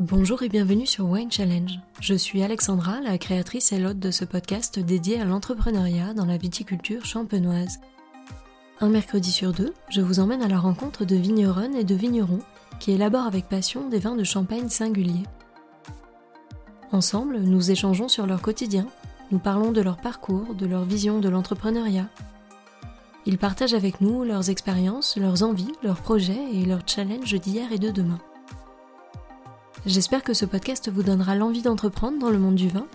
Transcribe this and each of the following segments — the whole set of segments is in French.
Bonjour et bienvenue sur Wine Challenge. Je suis Alexandra, la créatrice et l'hôte de ce podcast dédié à l'entrepreneuriat dans la viticulture champenoise. Un mercredi sur deux, je vous emmène à la rencontre de vigneronnes et de vignerons qui élaborent avec passion des vins de champagne singuliers. Ensemble, nous échangeons sur leur quotidien, nous parlons de leur parcours, de leur vision de l'entrepreneuriat. Ils partagent avec nous leurs expériences, leurs envies, leurs projets et leurs challenges d'hier et de demain. J'espère que ce podcast vous donnera l'envie d'entreprendre dans le monde du vin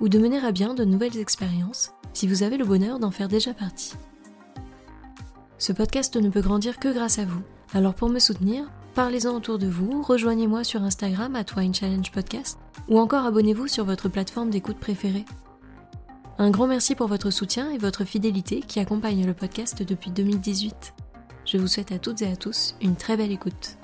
ou de mener à bien de nouvelles expériences si vous avez le bonheur d'en faire déjà partie. Ce podcast ne peut grandir que grâce à vous. Alors pour me soutenir, parlez-en autour de vous, rejoignez-moi sur Instagram à Wine Challenge Podcast ou encore abonnez-vous sur votre plateforme d'écoute préférée. Un grand merci pour votre soutien et votre fidélité qui accompagne le podcast depuis 2018. Je vous souhaite à toutes et à tous une très belle écoute.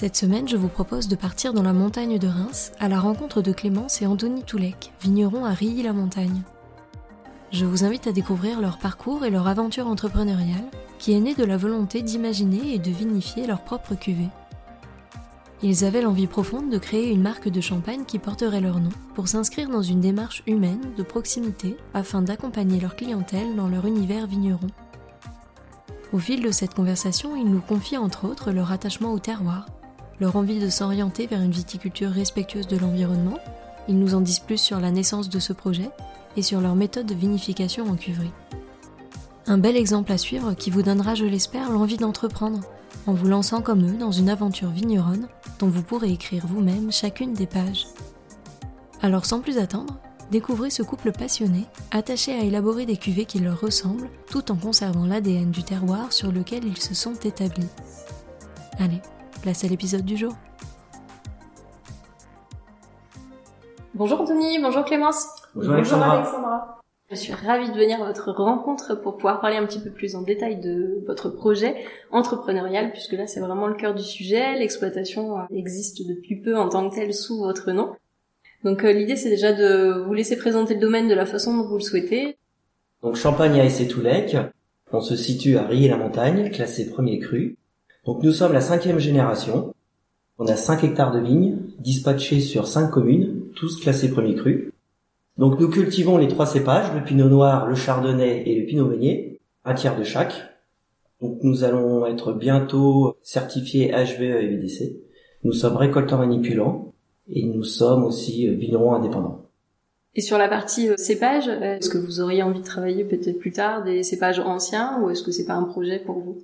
Cette semaine, je vous propose de partir dans la montagne de Reims à la rencontre de Clémence et Anthony Toulec, vignerons à Rilly-la-Montagne. Je vous invite à découvrir leur parcours et leur aventure entrepreneuriale qui est née de la volonté d'imaginer et de vinifier leur propre cuvée. Ils avaient l'envie profonde de créer une marque de champagne qui porterait leur nom pour s'inscrire dans une démarche humaine de proximité afin d'accompagner leur clientèle dans leur univers vigneron. Au fil de cette conversation, ils nous confient entre autres leur attachement au terroir, leur envie de s'orienter vers une viticulture respectueuse de l'environnement. Ils nous en disent plus sur la naissance de ce projet et sur leur méthode de vinification en cuverie. Un bel exemple à suivre qui vous donnera, je l'espère, l'envie d'entreprendre, en vous lançant comme eux dans une aventure vigneronne dont vous pourrez écrire vous-même chacune des pages. Alors sans plus attendre, découvrez ce couple passionné, attaché à élaborer des cuvées qui leur ressemblent, tout en conservant l'ADN du terroir sur lequel ils se sont établis. Allez, place à l'épisode du jour. Bonjour Anthony, bonjour Clémence. Bonjour, Alexandra. Alexandra. Je suis ravie de venir à votre rencontre pour pouvoir parler un petit peu plus en détail de votre projet entrepreneurial, puisque là c'est vraiment le cœur du sujet. L'exploitation existe depuis peu en tant que telle sous votre nom. Donc euh, l'idée c'est déjà de vous laisser présenter le domaine de la façon dont vous le souhaitez. Donc Champagne à Toulec, on se situe à Rilly-la-Montagne, classé premier cru. Donc nous sommes la cinquième génération. On a 5 hectares de vignes, dispatchés sur 5 communes, tous classés premier cru. Donc nous cultivons les trois cépages, le pinot noir, le chardonnay et le pinot meunier, un tiers de chaque. Donc nous allons être bientôt certifiés HVE et VDC. Nous sommes récoltants manipulants et nous sommes aussi vignerons indépendants. Et sur la partie euh, cépage, est-ce que vous auriez envie de travailler peut-être plus tard des cépages anciens ou est-ce que c'est pas un projet pour vous?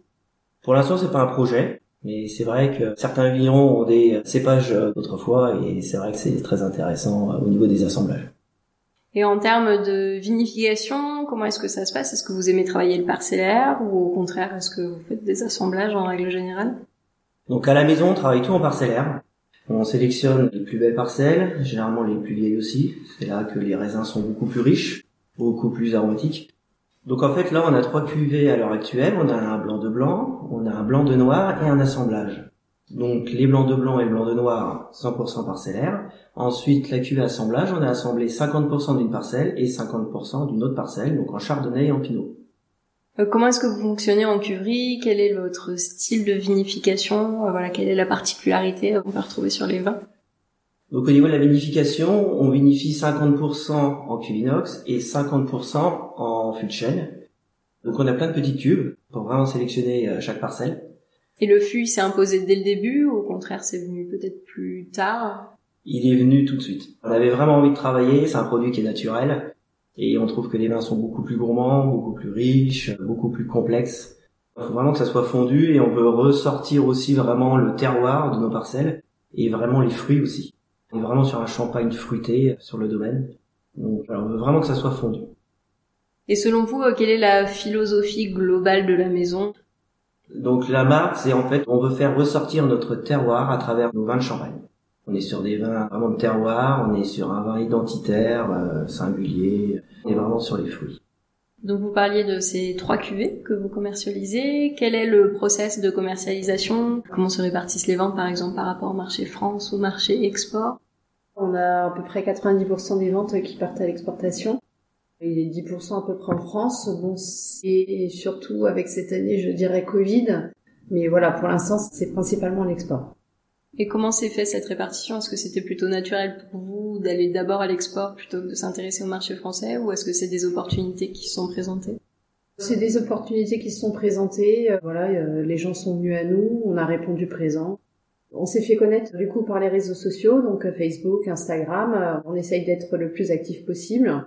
Pour l'instant, c'est pas un projet, mais c'est vrai que certains vignerons ont des cépages d'autrefois et c'est vrai que c'est très intéressant euh, au niveau des assemblages. Et en termes de vinification, comment est-ce que ça se passe? Est-ce que vous aimez travailler le parcellaire ou au contraire, est-ce que vous faites des assemblages en règle générale? Donc à la maison, on travaille tout en parcellaire. On sélectionne les plus belles parcelles, généralement les plus vieilles aussi. C'est là que les raisins sont beaucoup plus riches, beaucoup plus aromatiques. Donc en fait là on a trois cuvées à l'heure actuelle. On a un blanc de blanc, on a un blanc de noir et un assemblage. Donc les blancs de blanc et le blanc de noir 100% parcellaire. Ensuite la cuvée assemblage, on a assemblé 50% d'une parcelle et 50% d'une autre parcelle, donc en chardonnay et en pinot. Euh, comment est-ce que vous fonctionnez en cuverie Quel est votre style de vinification? Euh, Voilà, quelle est la particularité qu'on peut retrouver sur les vins? Donc au niveau de la vinification, on vinifie 50% en cuve inox et 50% en fût de chêne. Donc on a plein de petites cuves pour vraiment sélectionner euh, chaque parcelle. Et le fût, s'est imposé dès le début ou au contraire c'est venu peut-être plus tard? Il est venu tout de suite. On avait vraiment envie de travailler, c'est un produit qui est naturel. Et on trouve que les vins sont beaucoup plus gourmands, beaucoup plus riches, beaucoup plus complexes. Il faut vraiment que ça soit fondu et on veut ressortir aussi vraiment le terroir de nos parcelles et vraiment les fruits aussi. On est vraiment sur un champagne fruité sur le domaine. Donc on veut vraiment que ça soit fondu. Et selon vous, quelle est la philosophie globale de la maison? Donc la marque, c'est en fait, on veut faire ressortir notre terroir à travers nos vins de champagne. On est sur des vins vraiment de terroir, on est sur un vin identitaire, euh, singulier, on est vraiment sur les fruits. Donc vous parliez de ces trois cuvées que vous commercialisez. Quel est le process de commercialisation? Comment se répartissent les ventes par exemple par rapport au marché France, au marché export? On a à peu près 90% des ventes qui partent à l'exportation. Il est 10% à peu près en France. Bon, et surtout avec cette année, je dirais Covid. Mais voilà, pour l'instant, c'est principalement l'export. Et comment s'est fait cette répartition? Est-ce que c'était plutôt naturel pour vous d'aller d'abord à l'export plutôt que de s'intéresser au marché français? Ou est-ce que c'est des opportunités qui sont présentées? C'est des opportunités qui se sont présentées. Euh, voilà, euh, les gens sont venus à nous, on a répondu présent. On s'est fait connaître du coup par les réseaux sociaux, donc euh, Facebook, Instagram. On essaye d'être le plus actif possible.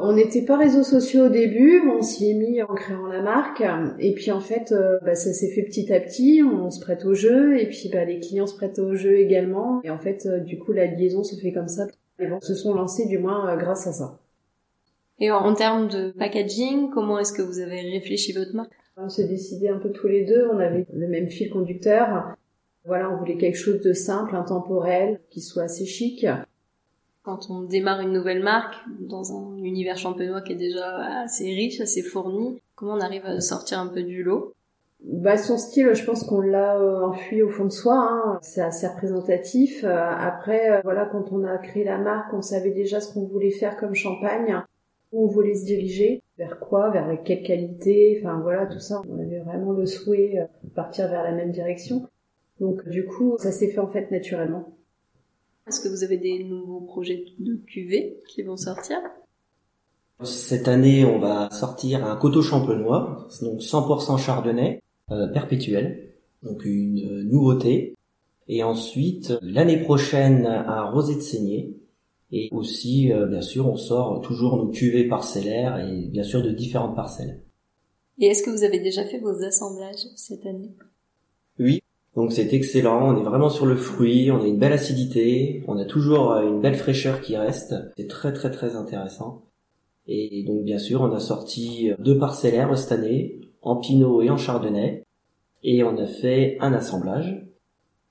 On n'était pas réseaux sociaux au début, on s'y est mis en créant la marque, et puis en fait, euh, bah, ça s'est fait petit à petit, on se prête au jeu, et puis bah, les clients se prêtent au jeu également, et en fait, euh, du coup, la liaison se fait comme ça. Les ventes se sont lancées du moins euh, grâce à ça. Et en termes de packaging, comment est-ce que vous avez réfléchi votre marque? On s'est décidé un peu tous les deux, on avait le même fil conducteur. Voilà, on voulait quelque chose de simple, intemporel, qui soit assez chic quand on démarre une nouvelle marque dans un univers champenois qui est déjà assez riche, assez fourni, comment on arrive à sortir un peu du lot? Bah, son style, je pense qu'on l'a euh, enfui au fond de soi. Hein. C'est assez représentatif. Euh, après, euh, voilà, quand on a créé la marque, on savait déjà ce qu'on voulait faire comme champagne, où on voulait se diriger, vers quoi, vers quelle qualité. Enfin voilà, tout ça. On avait vraiment le souhait de partir vers la même direction. Donc du coup, ça s'est fait en fait naturellement. Est-ce que vous avez des nouveaux projets de cuvée qui vont sortir? Cette année, on va sortir un coteau champenois, donc 100% chardonnay, euh, perpétuel, donc une nouveauté. Et ensuite, l'année prochaine, un rosé de saignée. Et aussi, euh, bien sûr, on sort toujours nos cuvées parcellaires et bien sûr de différentes parcelles. Et est-ce que vous avez déjà fait vos assemblages cette année? Donc c'est excellent, on est vraiment sur le fruit, on a une belle acidité, on a toujours euh, une belle fraîcheur qui reste, c'est très très très intéressant. Et donc bien sûr on a sorti euh, deux parcellaires cette année, en pinot et en chardonnay, et on a fait un assemblage.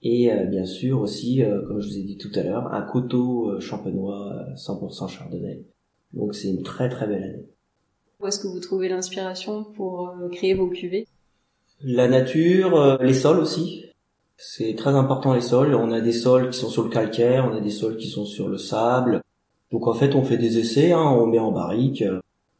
Et euh, bien sûr aussi, comme je vous ai dit tout à l'heure, un coteau champenois 100% chardonnay. Donc c'est une très très belle année. Où est-ce que vous trouvez l'inspiration pour créer vos cuvées? La nature, les sols aussi. C'est très important les sols. On a des sols qui sont sur le calcaire, on a des sols qui sont sur le sable. Donc en fait, on fait des essais, hein, on met en barrique,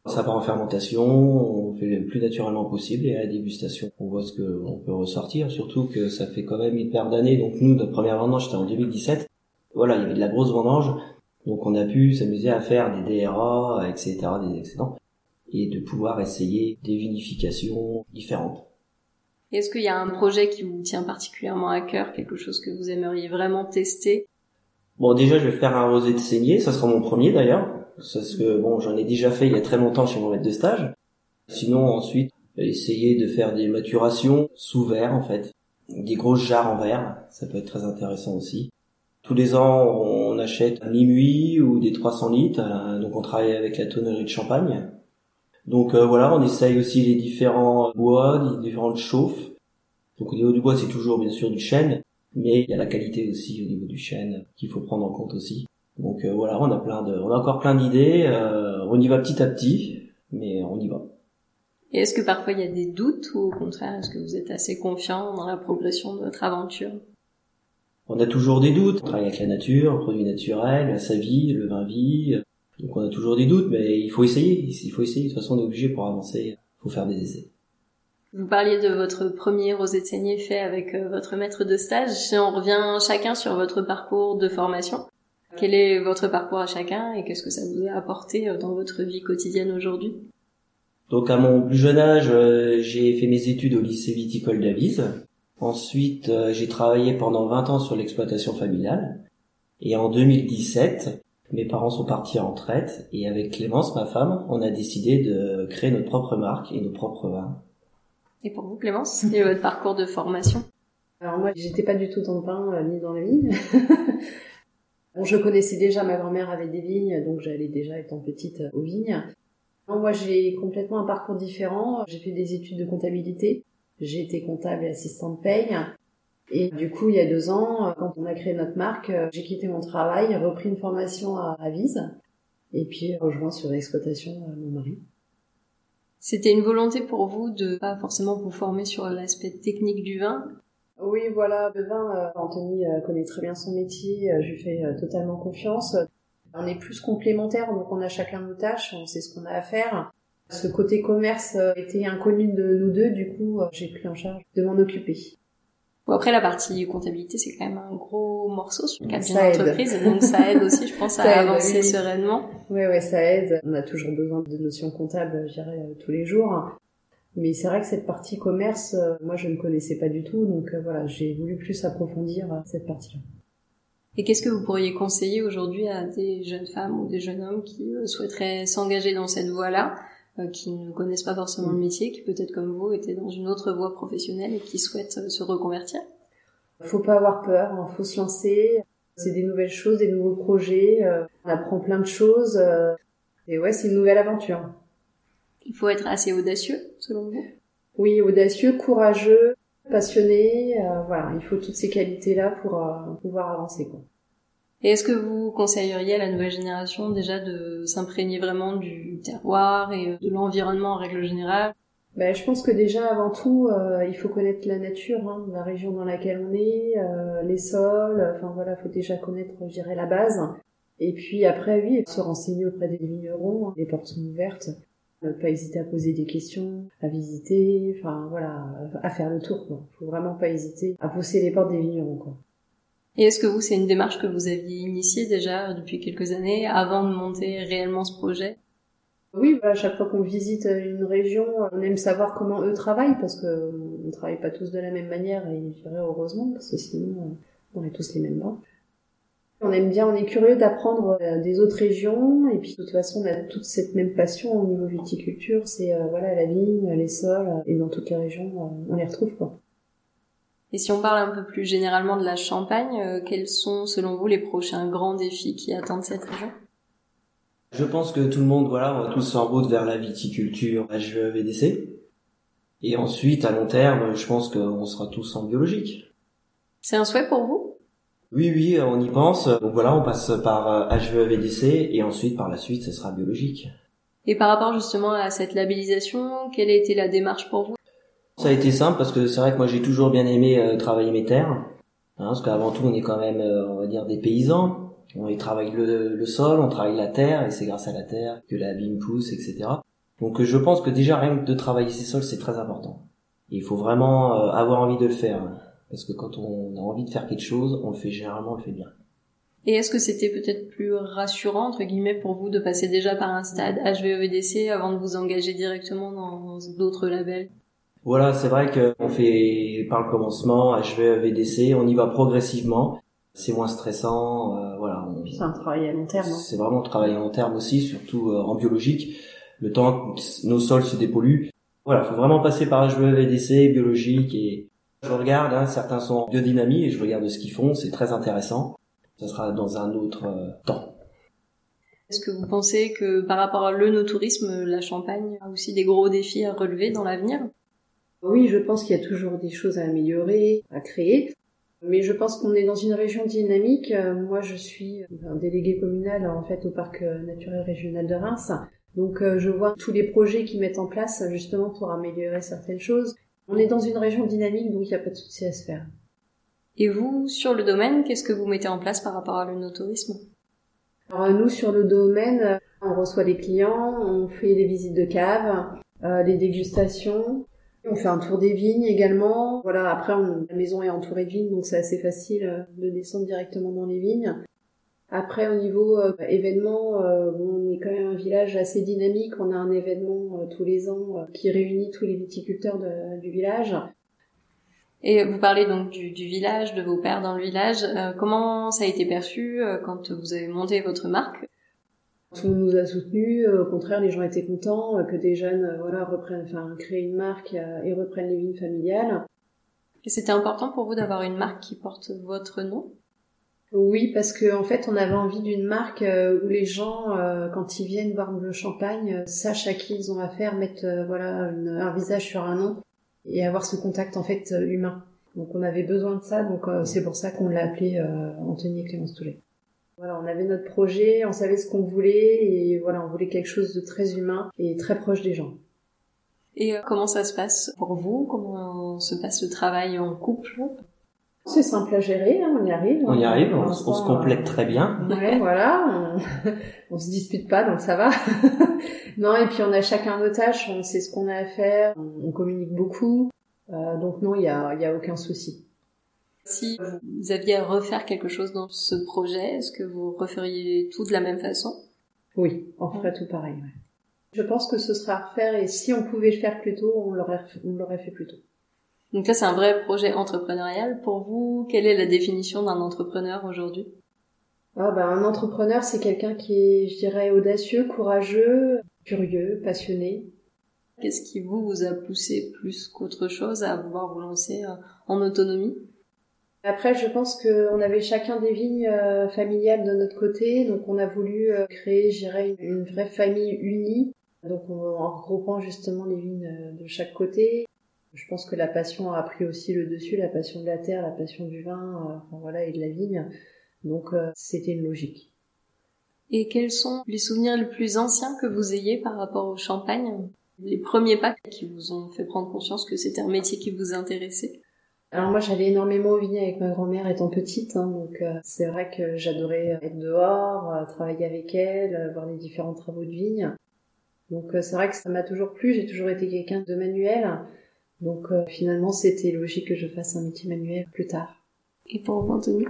ça part en fermentation, on fait le plus naturellement possible et à la dégustation, on voit ce qu'on peut ressortir. Surtout que ça fait quand même une paire d'années. Donc nous, notre première vendange, c'était en 2017. Voilà, il y avait de la grosse vendange, donc on a pu s'amuser à faire des DRA, etc., des excédents, et de pouvoir essayer des vinifications différentes. Est-ce qu'il y a un projet qui vous tient particulièrement à cœur, quelque chose que vous aimeriez vraiment tester? Bon, déjà, je vais faire un rosé de saignée, ça sera mon premier d'ailleurs, parce que bon, j'en ai déjà fait il y a très longtemps chez mon maître de stage. Sinon, ensuite, essayer de faire des maturations sous verre en fait, des grosses jarres en verre, ça peut être très intéressant aussi. Tous les ans, on achète un minuit ou des 300 litres, euh, donc on travaille avec la tonnerie de champagne. Donc euh, voilà, on essaye aussi les différents bois, les différentes chauffes. Donc au niveau du bois, c'est toujours bien sûr du chêne, mais il y a la qualité aussi au niveau du chêne qu'il faut prendre en compte aussi. Donc euh, voilà, on a plein de, on a encore plein d'idées. Euh, on y va petit à petit, mais on y va. Et est-ce que parfois il y a des doutes ou au contraire est-ce que vous êtes assez confiant dans la progression de votre aventure? On a toujours des doutes. On travaille avec la nature, produits naturels, la savie, le vin vie, donc on a toujours des doutes, mais il faut essayer. Il faut essayer. De toute façon, on est obligé pour avancer. Il faut faire des essais. Vous parliez de votre premier rosé de saignée fait avec euh, votre maître de stage. Si on revient chacun sur votre parcours de formation, quel est votre parcours à chacun et qu'est-ce que ça vous a apporté euh, dans votre vie quotidienne aujourd'hui? Donc à mon plus jeune âge, euh, j'ai fait mes études au lycée viticole d'Avise. Ensuite, j'ai travaillé pendant 20 ans sur l'exploitation familiale. Et en 2017, mes parents sont partis en retraite et avec Clémence, ma femme, on a décidé de créer notre propre marque et nos propres vins. Et pour vous, Clémence, et votre parcours de formation? Alors moi, j'étais pas du tout dans le pain euh, ni dans la vigne. bon, je connaissais déjà, ma grand-mère avait des vignes, donc j'allais déjà étant petite aux vignes. moi, j'ai complètement un parcours différent. J'ai fait des études de comptabilité. J'ai été comptable et assistante paye. Et du coup, il y a deux ans, euh, quand on a créé notre marque, euh, j'ai quitté mon travail, repris une formation à Avise, et puis rejoint sur l'exploitation euh, mon mari. C'était une volonté pour vous de pas forcément vous former sur l'aspect technique du vin? Oui, voilà, le vin, Anthony connaît très bien son métier, je lui fais totalement confiance. On est plus complémentaires, donc on a chacun nos tâches, on sait ce qu'on a à faire. Ce côté commerce était inconnu de nous deux, du coup, j'ai pris en charge de m'en occuper. Bon, après, la partie comptabilité, c'est quand même un gros morceau sur le cadre d'une entreprise, donc ça aide aussi, je pense, à avancer sereinement. Oui, oui, ça aide. On a toujours besoin de notions comptables, je dirais, euh, tous les jours. Mais c'est vrai que cette partie commerce, euh, moi, je ne connaissais pas du tout, donc euh, voilà, j'ai voulu plus approfondir cette partie-là. Et qu'est-ce que vous pourriez conseiller aujourd'hui à des jeunes femmes ou des jeunes hommes qui souhaiteraient s'engager dans cette voie-là? Euh, qui ne connaissent pas forcément le métier, qui peut-être comme vous étaient dans une autre voie professionnelle et qui souhaitent euh, se reconvertir Faut pas avoir peur, il hein. faut se lancer. C'est des nouvelles choses, des nouveaux projets. Euh, on apprend plein de choses. Et ouais, c'est une nouvelle aventure. Il faut être assez audacieux, selon vous? Oui, audacieux, courageux, passionné. voilà, il faut toutes ces qualités-là pour pouvoir avancer. Quoi. Et est-ce que vous conseilleriez à la nouvelle génération déjà de s'imprégner vraiment du terroir et de l'environnement en règle générale? Ben, je pense que déjà avant tout, euh, il faut connaître la nature, hein, la région dans laquelle on est, euh, les sols. Enfin voilà, faut déjà connaître, je dirais, la base. Et puis après, oui, se renseigner auprès des vignerons. Hein. Les portes sont ouvertes. Ne pas hésiter à poser des questions, à visiter. Enfin voilà, à faire le tour. Quoi. Faut vraiment pas hésiter à pousser les portes des vignerons. Quoi. Et est-ce que vous, c'est une démarche que vous aviez initiée déjà depuis quelques années avant de monter réellement ce projet? Oui, à chaque fois qu'on visite une région, on aime savoir comment eux travaillent parce que on travaille pas tous de la même manière et je dirais heureusement parce que sinon on est tous les mêmes bancs. On aime bien, on est curieux d'apprendre euh, des autres régions et puis de toute façon on a toute cette même passion au niveau viticulture, c'est euh, voilà la vigne, les sols et dans toutes les régions on les retrouve quoi. Et si on parle un peu plus généralement de la Champagne, euh, quels sont selon vous les prochains grands défis qui attendent cette région? Je pense que tout le monde, voilà, on va tous en route vers la viticulture HVEVDC. Et ensuite, à long terme, je pense qu'on sera tous en biologique. C'est un souhait pour vous? Oui, oui, on y pense. Donc voilà, on passe par HVEVDC et ensuite, par la suite, ce sera biologique. Et par rapport justement à cette labellisation, quelle a été la démarche pour vous? Ça a été simple parce que c'est vrai que moi j'ai toujours bien aimé euh, travailler mes terres, hein, parce qu'avant tout on est quand même, euh, on va dire, des paysans. On y travaille le, sol, on travaille la terre, et c'est grâce à la terre que la vigne pousse, etc. Donc je pense que déjà rien que de travailler ces sols c'est très important. il faut vraiment euh, avoir envie de le faire, hein, parce que quand on a envie de faire quelque chose, on le fait généralement, on le fait bien. Et est-ce que c'était peut-être plus rassurant, entre guillemets, pour vous de passer déjà par un stade HVEVDC avant de vous engager directement dans d'autres labels? Voilà, c'est vrai qu'on fait par le commencement, HV, VDC, on y va progressivement. C'est moins stressant, euh, voilà. C'est un travail à long terme. Hein. C'est vraiment un travail à long terme aussi, surtout euh, en biologique. Le temps que nos sols se dépolluent. Voilà, faut vraiment passer par HV, VDC, biologique et je regarde, hein, certains sont en biodynamie et je regarde ce qu'ils font, c'est très intéressant. Ça sera dans un autre euh, temps. Est-ce que vous pensez que par rapport à l'œnotourisme, la Champagne a aussi des gros défis à relever dans l'avenir? Oui, je pense qu'il y a toujours des choses à améliorer, à créer. Mais je pense qu'on est dans une région dynamique. Euh, moi, je suis un délégué communal en fait au parc euh, naturel régional de Reims. Donc, euh, je vois tous les projets qui mettent en place justement pour améliorer certaines choses. On est dans une région dynamique, donc il n'y a pas de souci à se faire. Et vous, sur le domaine, qu'est-ce que vous mettez en place par rapport à l'œnotourisme Alors nous, sur le domaine, on reçoit les clients, on fait les visites de cave, les dégustations, on fait un tour des vignes également. Voilà, après la maison est entourée de vignes, donc c'est assez facile euh, de descendre directement dans les vignes. Après, au niveau euh, événement, euh, on est quand même un village assez dynamique. On a un événement tous les ans qui réunit tous les viticulteurs du village. Et vous parlez donc du, village, de vos pères dans le village. comment ça a été perçu quand vous avez monté votre marque? Tout le monde nous a soutenus. Au contraire, les gens étaient contents que des jeunes, euh, voilà, reprennent, enfin, créent une marque euh, et reprennent les vignes familiales. Et c'était important pour vous d'avoir une marque qui porte votre nom? Oui, parce qu'en en fait, on avait envie d'une marque euh, où les gens, quand ils viennent voir le champagne, sachent à qui ils ont affaire, mettent voilà un visage sur un nom et avoir ce contact en fait humain. Donc on avait besoin de ça, donc c'est pour ça qu'on l'a appelé Anthony et Clémence Toulet. Voilà, on avait notre projet, on savait ce qu'on voulait et voilà, on voulait quelque chose de très humain et très proche des gens. Et euh, comment ça se passe pour vous? Comment se passe le travail en couple? C'est simple à gérer, hein, on y arrive. On y arrive, on, se complète très bien. Ouais, voilà, on, on, se dispute pas, donc ça va. non, et puis on a chacun nos tâches, on sait ce qu'on a à faire, on, communique beaucoup, euh, donc non, il y a, y a aucun souci. Si vous aviez à refaire quelque chose dans ce projet, est-ce que vous referiez tout de la même façon? Oui, on ferait tout pareil. Je pense que ce sera à refaire et si on pouvait le faire plus tôt, on l'aurait, fait plus tôt. Donc là, c'est un vrai projet entrepreneurial. Pour vous, quelle est la définition d'un entrepreneur aujourd'hui? Ah bah, Un entrepreneur, c'est quelqu'un qui est, je dirais, audacieux, courageux, curieux, passionné. Qu'est-ce qui vous, vous a poussé plus qu'autre chose à vouloir vous lancer euh, en autonomie? Après, je pense qu'on avait chacun des vignes euh, familiales de notre côté, donc on a voulu euh, créer, je dirais, une vraie famille unie, donc en regroupant justement les vignes de chaque côté. Je pense que la passion a pris aussi le dessus, la passion de la terre, la passion du vin, enfin, voilà, et de la vigne. Donc c'était une logique. Et quels sont les souvenirs les plus anciens que vous ayez par rapport au champagne? Les premiers pas qui vous ont fait prendre conscience que c'était un métier qui vous intéressait? Alors moi j'allais énormément au vignes avec ma grand-mère étant petite, hein, donc euh, c'est vrai que j'adorais être dehors, euh, travailler avec elle, euh, voir les différents travaux de vigne. Donc c'est vrai que ça m'a toujours plu, j'ai toujours été quelqu'un de manuel, donc finalement c'était logique que je fasse un métier manuel plus tard. Et pour vous Anthony?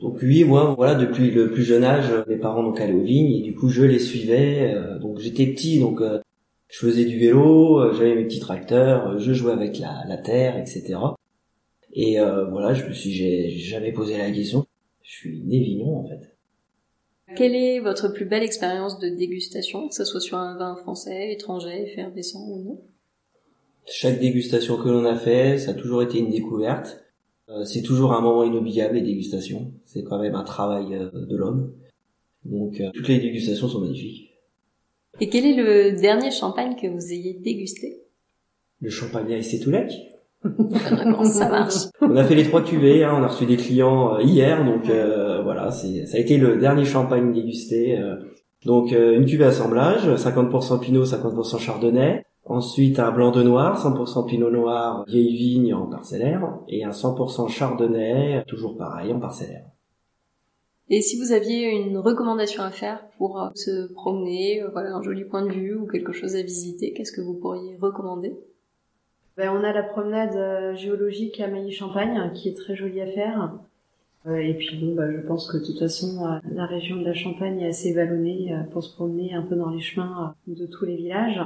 Donc oui, moi, voilà, depuis le plus jeune âge, mes parents donc allaient aux vignes et du coup je les suivais. donc j'étais petit, donc je faisais du vélo, j'avais mes petits tracteurs, je jouais avec la, la terre, etc. Et euh, voilà, je me suis j'ai jamais posé la question. Je suis né vignon en fait. Quelle est votre plus belle expérience de dégustation, que ce soit sur un vin français, étranger, effervescent ou non? Chaque dégustation que l'on a fait, ça a toujours été une découverte. Euh, c'est toujours un moment inoubliable les dégustations. C'est quand même un travail euh, de l'homme. Donc euh, toutes les dégustations sont magnifiques. Et quel est le dernier champagne que vous ayez dégusté? Le champagne à Toulec ça marche. On a fait les trois cuvées, hein, on a reçu des clients euh, hier, donc euh, voilà, c'est ça a été le dernier champagne dégusté. Euh. donc une cuvée assemblage, 50% Pinot, 50% Chardonnay. Ensuite un blanc de noir, 100% Pinot noir, vieille vigne en parcellaire, et un 100% Chardonnay, toujours pareil en parcellaire. Et si vous aviez une recommandation à faire pour se promener, voilà un joli point de vue ou quelque chose à visiter, qu'est-ce que vous pourriez recommander? Ben, on a la promenade euh, géologique à Mailly-Champagne qui est très jolie à faire. Euh, et puis bon, bah, je pense que de toute façon, euh, la région de la Champagne est assez vallonnée pour se promener un peu dans les chemins de tous les villages.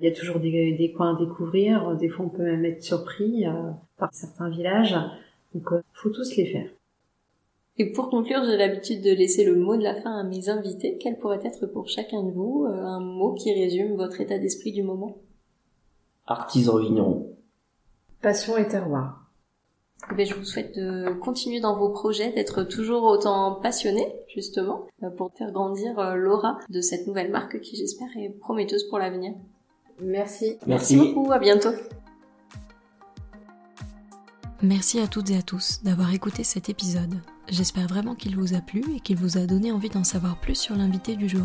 Il y a toujours des, des coins à découvrir. Des fois, on peut même être surpris par certains villages. Donc, faut tous les faire. Et pour conclure, j'ai l'habitude de laisser le mot de la fin à mes invités. Quel pourrait être pour chacun de vous un mot qui résume votre état d'esprit du moment? Artisan vigneron. Passion et terroir. Eh je vous souhaite de continuer dans vos projets, d'être toujours autant passionné, justement, euh, pour faire grandir euh, l'aura de cette nouvelle marque qui, j'espère, est prometteuse pour l'avenir. Merci. Merci beaucoup, à bientôt. Merci à toutes et à tous d'avoir écouté cet épisode. J'espère vraiment qu'il vous a plu et qu'il vous a donné envie d'en savoir plus sur l'invité du jour.